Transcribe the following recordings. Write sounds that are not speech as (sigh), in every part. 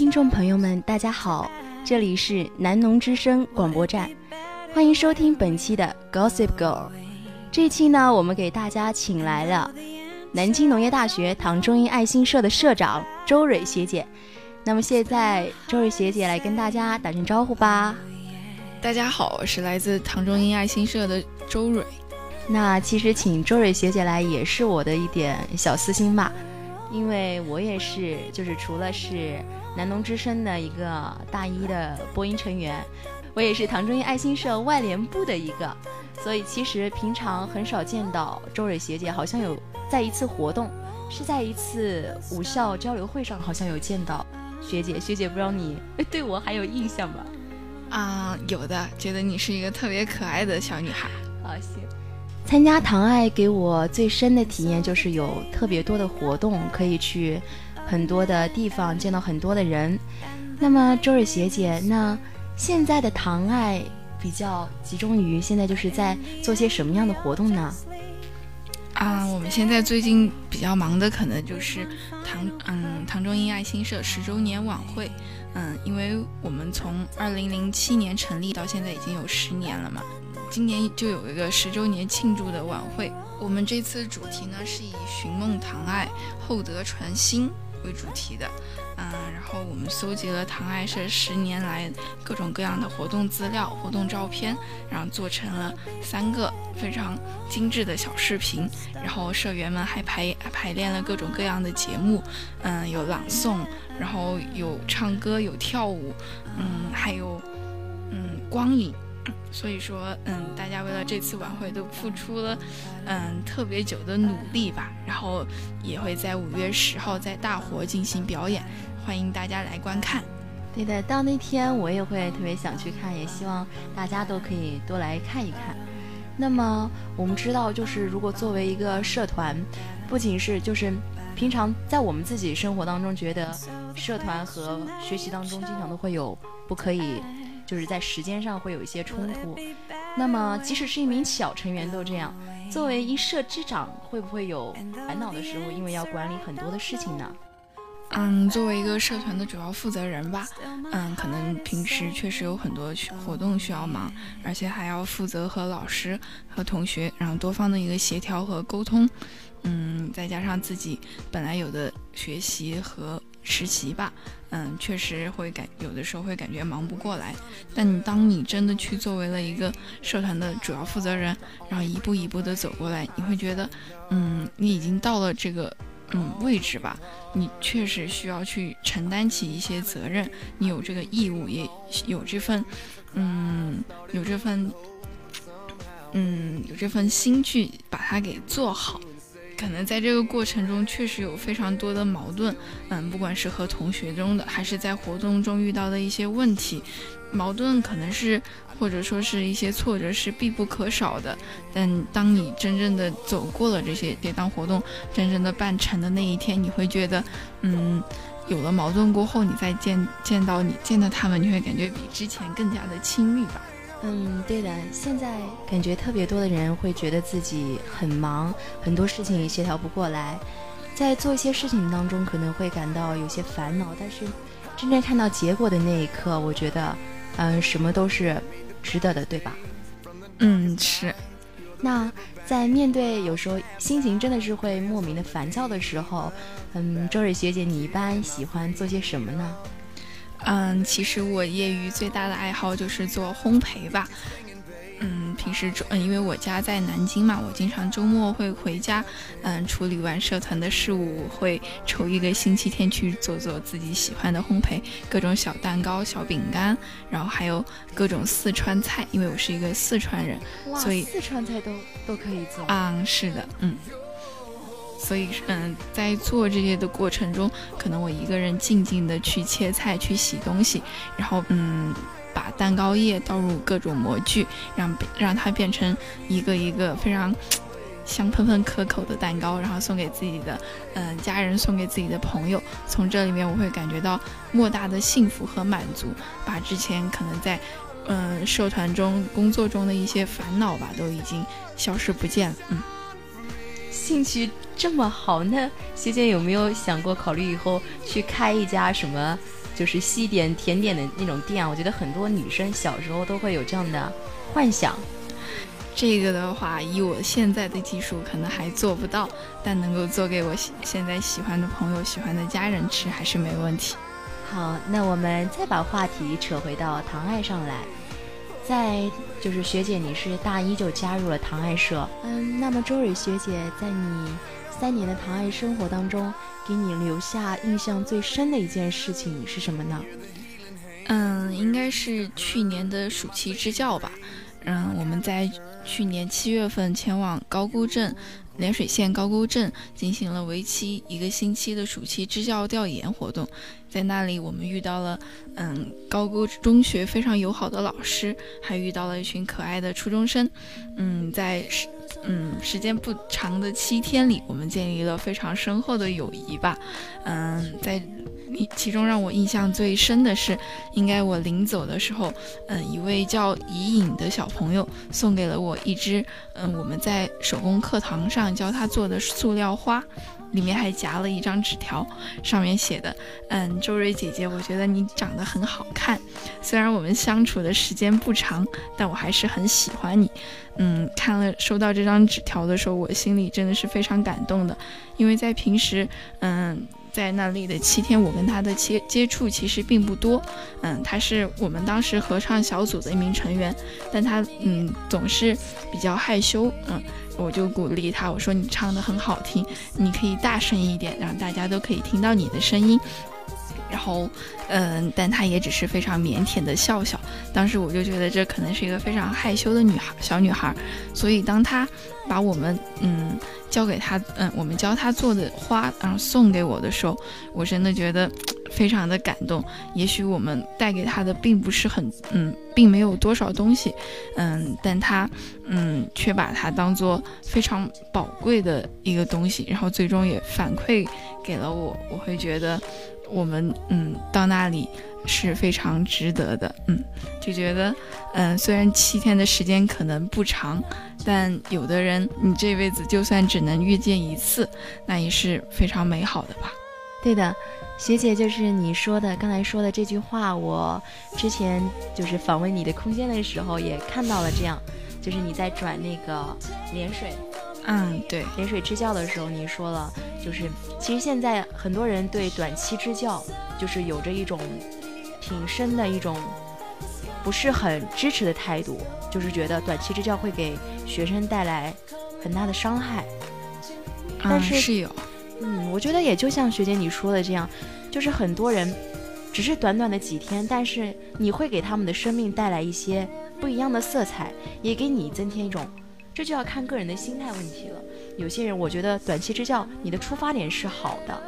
听众朋友们，大家好，这里是南农之声广播站，欢迎收听本期的 Gossip Girl。这一期呢，我们给大家请来了南京农业大学唐中英爱心社的社长周蕊学姐。那么现在，周蕊学姐来跟大家打声招呼吧。大家好，我是来自唐中英爱心社的周蕊。那其实请周蕊学姐来也是我的一点小私心吧。因为我也是，就是除了是南农之声的一个大一的播音成员，我也是唐中英爱心社外联部的一个，所以其实平常很少见到周蕊学姐，好像有在一次活动，是在一次武校交流会上，好像有见到学姐。学姐不知道你 (laughs) 对我还有印象吧？啊，有的，觉得你是一个特别可爱的小女孩。好，谢。参加唐爱给我最深的体验就是有特别多的活动，可以去很多的地方见到很多的人。那么周日学姐，那现在的唐爱比较集中于现在就是在做些什么样的活动呢？啊，我们现在最近比较忙的可能就是唐嗯唐中英爱心社十周年晚会。嗯，因为我们从二零零七年成立到现在已经有十年了嘛。今年就有一个十周年庆祝的晚会，我们这次主题呢是以寻梦唐爱，厚德传心为主题的，嗯，然后我们搜集了唐爱社十年来各种各样的活动资料、活动照片，然后做成了三个非常精致的小视频，然后社员们还排排练了各种各样的节目，嗯，有朗诵，然后有唱歌，有跳舞，嗯，还有嗯光影。所以说，嗯，大家为了这次晚会都付出了，嗯，特别久的努力吧。然后也会在五月十号在大活进行表演，欢迎大家来观看。对的，到那天我也会特别想去看，也希望大家都可以多来看一看。那么我们知道，就是如果作为一个社团，不仅是就是平常在我们自己生活当中，觉得社团和学习当中经常都会有不可以。就是在时间上会有一些冲突，那么即使是一名小成员都这样，作为一社之长，会不会有烦恼的时候？因为要管理很多的事情呢？嗯，作为一个社团的主要负责人吧，嗯，可能平时确实有很多活动需要忙，而且还要负责和老师和同学，然后多方的一个协调和沟通，嗯，再加上自己本来有的学习和。实习吧，嗯，确实会感有的时候会感觉忙不过来。但你当你真的去作为了一个社团的主要负责人，然后一步一步的走过来，你会觉得，嗯，你已经到了这个嗯位置吧，你确实需要去承担起一些责任，你有这个义务，也有这份，嗯，有这份，嗯，有这份心去把它给做好。可能在这个过程中，确实有非常多的矛盾，嗯，不管是和同学中的，还是在活动中遇到的一些问题，矛盾可能是或者说是一些挫折是必不可少的。但当你真正的走过了这些，跌宕活动真正的办成的那一天，你会觉得，嗯，有了矛盾过后，你再见见到你见到他们，你会感觉比之前更加的亲密吧。嗯，对的。现在感觉特别多的人会觉得自己很忙，很多事情协调不过来，在做一些事情当中可能会感到有些烦恼。但是真正看到结果的那一刻，我觉得嗯，什么都是值得的，对吧？嗯，是。那在面对有时候心情真的是会莫名的烦躁的时候，嗯，周蕊学姐，你一般喜欢做些什么呢？嗯，其实我业余最大的爱好就是做烘焙吧。嗯，平时周，嗯，因为我家在南京嘛，我经常周末会回家，嗯，处理完社团的事务，会抽一个星期天去做做自己喜欢的烘焙，各种小蛋糕、小饼干，然后还有各种四川菜，因为我是一个四川人，所以四川菜都都可以做。嗯，是的，嗯。所以，嗯，在做这些的过程中，可能我一个人静静的去切菜、去洗东西，然后，嗯，把蛋糕液倒入各种模具，让让它变成一个一个非常香喷喷、可口的蛋糕，然后送给自己的，嗯，家人，送给自己的朋友。从这里面，我会感觉到莫大的幸福和满足，把之前可能在，嗯，社团中、工作中的一些烦恼吧，都已经消失不见了。嗯，兴趣。这么好，那学姐有没有想过考虑以后去开一家什么，就是西点甜点的那种店？我觉得很多女生小时候都会有这样的幻想。这个的话，以我现在的技术可能还做不到，但能够做给我现在喜欢的朋友、喜欢的家人吃，还是没问题。好，那我们再把话题扯回到糖爱上来。在就是学姐，你是大一就加入了唐爱社，嗯，那么周蕊学姐在你。三年的唐爱生活当中，给你留下印象最深的一件事情是什么呢？嗯，应该是去年的暑期支教吧。嗯，我们在去年七月份前往高沟镇。涟水县高沟镇进行了为期一个星期的暑期支教调研活动，在那里我们遇到了嗯高沟中学非常友好的老师，还遇到了一群可爱的初中生。嗯，在嗯时间不长的七天里，我们建立了非常深厚的友谊吧。嗯，在。其中让我印象最深的是，应该我临走的时候，嗯，一位叫怡颖的小朋友送给了我一只，嗯，我们在手工课堂上教他做的塑料花。里面还夹了一张纸条，上面写的：“嗯，周蕊姐姐，我觉得你长得很好看。虽然我们相处的时间不长，但我还是很喜欢你。”嗯，看了收到这张纸条的时候，我心里真的是非常感动的，因为在平时，嗯，在那里的七天，我跟他的接接触其实并不多。嗯，他是我们当时合唱小组的一名成员，但他嗯总是比较害羞，嗯。我就鼓励他，我说你唱的很好听，你可以大声一点，让大家都可以听到你的声音。然后，嗯，但他也只是非常腼腆的笑笑。当时我就觉得这可能是一个非常害羞的女孩，小女孩。所以当他把我们，嗯。交给他，嗯，我们教他做的花，然后送给我的时候，我真的觉得非常的感动。也许我们带给他的并不是很，嗯，并没有多少东西，嗯，但他，嗯，却把它当做非常宝贵的一个东西，然后最终也反馈给了我。我会觉得，我们，嗯，到那里。是非常值得的，嗯，就觉得，嗯，虽然七天的时间可能不长，但有的人，你这辈子就算只能遇见一次，那也是非常美好的吧？对的，学姐就是你说的刚才说的这句话，我之前就是访问你的空间的时候也看到了，这样，就是你在转那个涟水。嗯，对，涟水支教的时候，你说了，就是其实现在很多人对短期支教就是有着一种。挺深的一种不是很支持的态度，就是觉得短期支教会给学生带来很大的伤害。但是是有，嗯，我觉得也就像学姐你说的这样，就是很多人只是短短的几天，但是你会给他们的生命带来一些不一样的色彩，也给你增添一种，这就要看个人的心态问题了。有些人我觉得短期支教你的出发点是好的。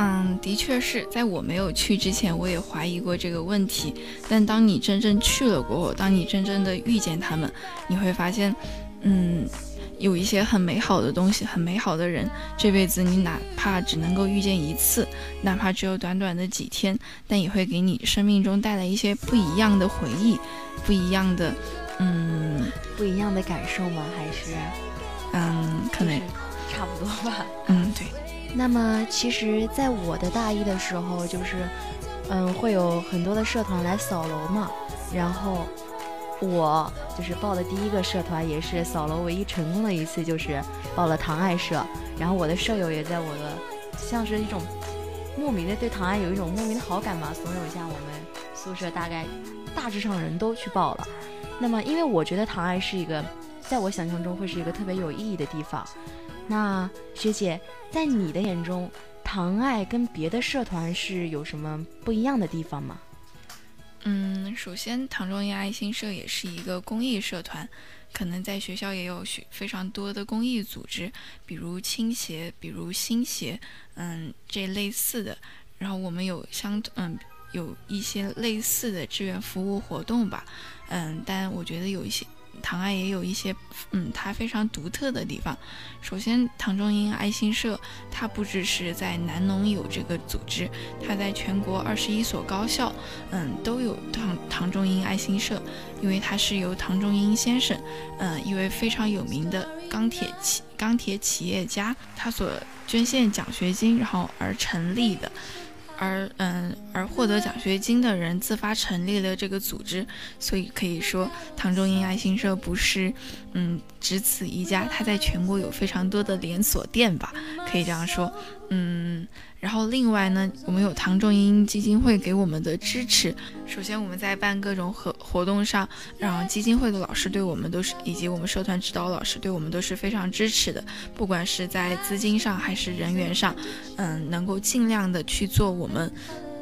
嗯，的确是在我没有去之前，我也怀疑过这个问题。但当你真正去了过后，当你真正的遇见他们，你会发现，嗯，有一些很美好的东西，很美好的人，这辈子你哪怕只能够遇见一次，哪怕只有短短的几天，但也会给你生命中带来一些不一样的回忆，不一样的，嗯，不一样的感受吗？还是，嗯，可能差不多吧。嗯，对。那么，其实，在我的大一的时候，就是，嗯，会有很多的社团来扫楼嘛。然后我就是报的第一个社团，也是扫楼唯一成功的一次，就是报了唐爱社。然后我的舍友也在我的，像是一种莫名的对唐爱有一种莫名的好感吧，怂恿一下我们宿舍大概大致上人都去报了。那么，因为我觉得唐爱是一个，在我想象中会是一个特别有意义的地方。那学姐，在你的眼中，唐爱跟别的社团是有什么不一样的地方吗？嗯，首先，唐中亚爱心社也是一个公益社团，可能在学校也有许非常多的公益组织，比如青协，比如新协，嗯，这类似的。然后我们有相嗯有一些类似的志愿服务活动吧。嗯，但我觉得有一些唐爱也有一些，嗯，它非常独特的地方。首先，唐中英爱心社它不只是在南农有这个组织，它在全国二十一所高校，嗯，都有唐唐中英爱心社。因为它是由唐中英先生，嗯，一位非常有名的钢铁企钢铁企业家，他所捐献奖学金，然后而成立的。而嗯，而获得奖学金的人自发成立了这个组织，所以可以说唐中英爱心社不是嗯只此一家，它在全国有非常多的连锁店吧，可以这样说，嗯。然后另外呢，我们有唐仲英基金会给我们的支持。首先我们在办各种活活动上，然后基金会的老师对我们都是，以及我们社团指导老师对我们都是非常支持的。不管是在资金上还是人员上，嗯，能够尽量的去做我们，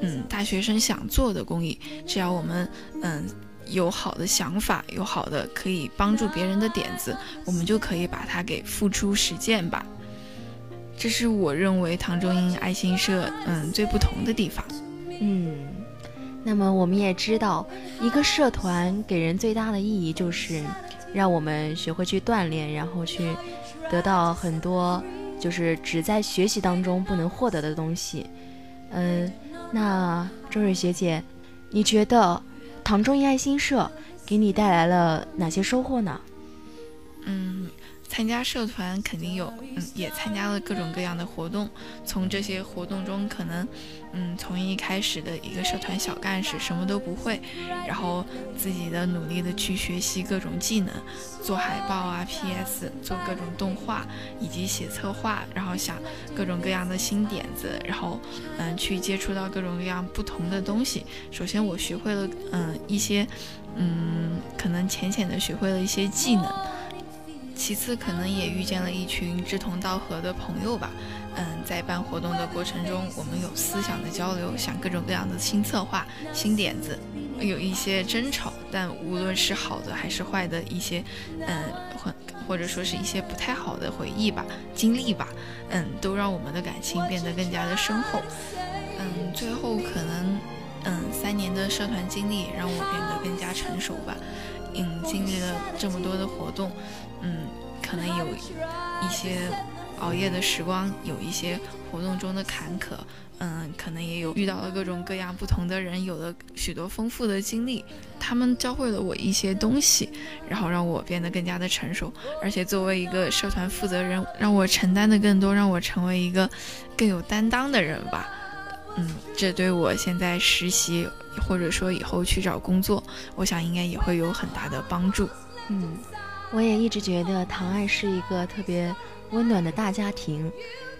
嗯，大学生想做的公益。只要我们，嗯，有好的想法，有好的可以帮助别人的点子，我们就可以把它给付诸实践吧。这是我认为唐中英爱心社嗯最不同的地方，嗯，那么我们也知道，一个社团给人最大的意义就是让我们学会去锻炼，然后去得到很多就是只在学习当中不能获得的东西。嗯，那周蕊学姐，你觉得唐中英爱心社给你带来了哪些收获呢？嗯。参加社团肯定有，嗯，也参加了各种各样的活动。从这些活动中，可能，嗯，从一开始的一个社团小干事，什么都不会，然后自己的努力的去学习各种技能，做海报啊、PS，做各种动画，以及写策划，然后想各种各样的新点子，然后，嗯，去接触到各种各样不同的东西。首先，我学会了，嗯，一些，嗯，可能浅浅的学会了一些技能。其次，可能也遇见了一群志同道合的朋友吧。嗯，在办活动的过程中，我们有思想的交流，想各种各样的新策划、新点子，有一些争吵，但无论是好的还是坏的一些，嗯，或或者说是一些不太好的回忆吧、经历吧，嗯，都让我们的感情变得更加的深厚。嗯，最后可能，嗯，三年的社团经历让我变得更加成熟吧。嗯，经历了这么多的活动。嗯，可能有一些熬夜的时光，有一些活动中的坎坷，嗯，可能也有遇到了各种各样不同的人，有了许多丰富的经历，他们教会了我一些东西，然后让我变得更加的成熟，而且作为一个社团负责人，让我承担的更多，让我成为一个更有担当的人吧。嗯，这对我现在实习或者说以后去找工作，我想应该也会有很大的帮助。嗯。我也一直觉得唐爱是一个特别温暖的大家庭，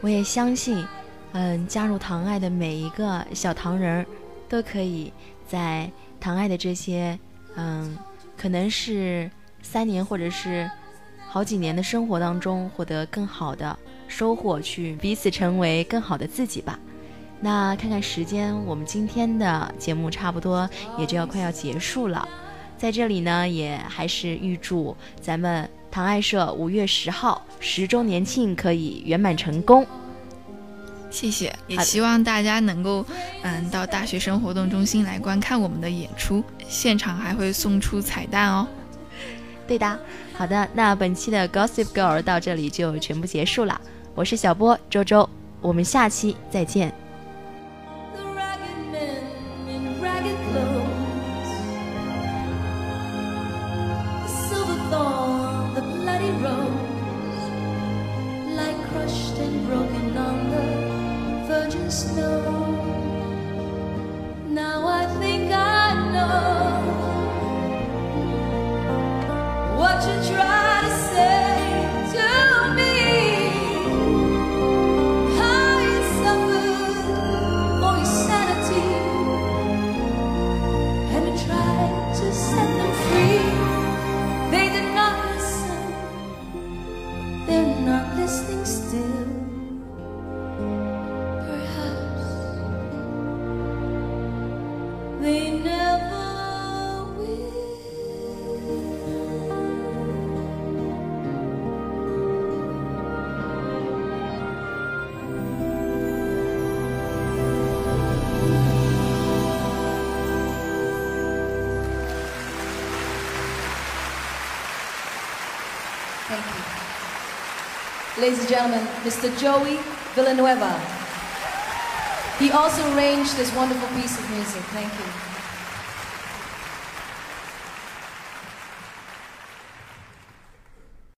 我也相信，嗯，加入唐爱的每一个小唐人儿，都可以在唐爱的这些，嗯，可能是三年或者是好几年的生活当中，获得更好的收获，去彼此成为更好的自己吧。那看看时间，我们今天的节目差不多也就要快要结束了。在这里呢，也还是预祝咱们唐爱社五月十号十周年庆可以圆满成功。谢谢，也希望大家能够，嗯，到大学生活动中心来观看我们的演出，现场还会送出彩蛋哦。对的，好的，那本期的 Gossip Girl 到这里就全部结束了。我是小波周周，我们下期再见。Ladies and gentlemen, Mr. Joey Villanueva. He also arranged this wonderful piece of music. Thank you.